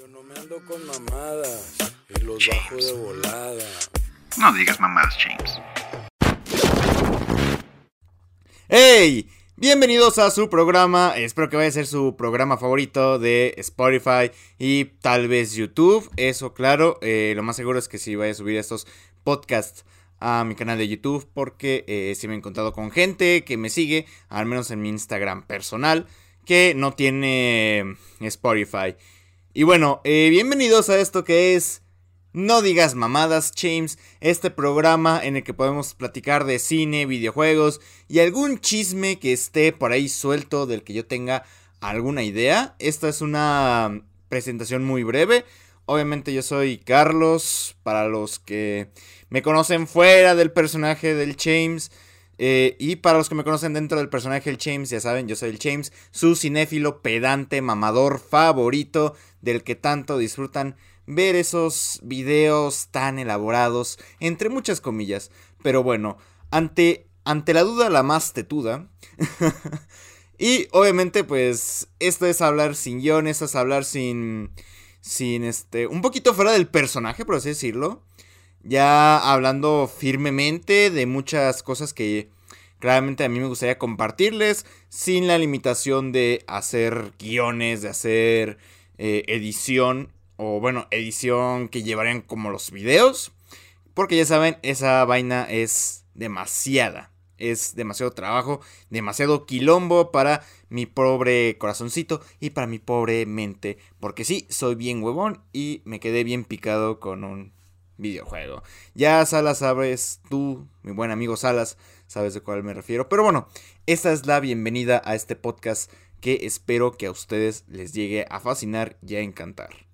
Yo no me ando con mamadas y los bajo de volada. No digas mamadas, James. ¡Hey! Bienvenidos a su programa, espero que vaya a ser su programa favorito de Spotify y tal vez YouTube, eso claro, eh, lo más seguro es que si vaya a subir estos podcasts a mi canal de YouTube porque eh, sí me he encontrado con gente que me sigue, al menos en mi Instagram personal, que no tiene Spotify. Y bueno, eh, bienvenidos a esto que es No digas mamadas, James, este programa en el que podemos platicar de cine, videojuegos y algún chisme que esté por ahí suelto del que yo tenga alguna idea. Esta es una presentación muy breve. Obviamente yo soy Carlos, para los que me conocen fuera del personaje del James. Eh, y para los que me conocen dentro del personaje del James, ya saben, yo soy el James, su cinéfilo pedante, mamador favorito, del que tanto disfrutan ver esos videos tan elaborados, entre muchas comillas. Pero bueno, ante, ante la duda la más tetuda. y obviamente pues esto es hablar sin guion, esto es hablar sin... Sin este... Un poquito fuera del personaje, por así decirlo. Ya hablando firmemente de muchas cosas que claramente a mí me gustaría compartirles. Sin la limitación de hacer guiones, de hacer eh, edición. O bueno, edición que llevarían como los videos. Porque ya saben, esa vaina es demasiada. Es demasiado trabajo, demasiado quilombo para mi pobre corazoncito y para mi pobre mente. Porque sí, soy bien huevón y me quedé bien picado con un videojuego. Ya Salas sabes, tú, mi buen amigo Salas, sabes de cuál me refiero. Pero bueno, esta es la bienvenida a este podcast que espero que a ustedes les llegue a fascinar y a encantar.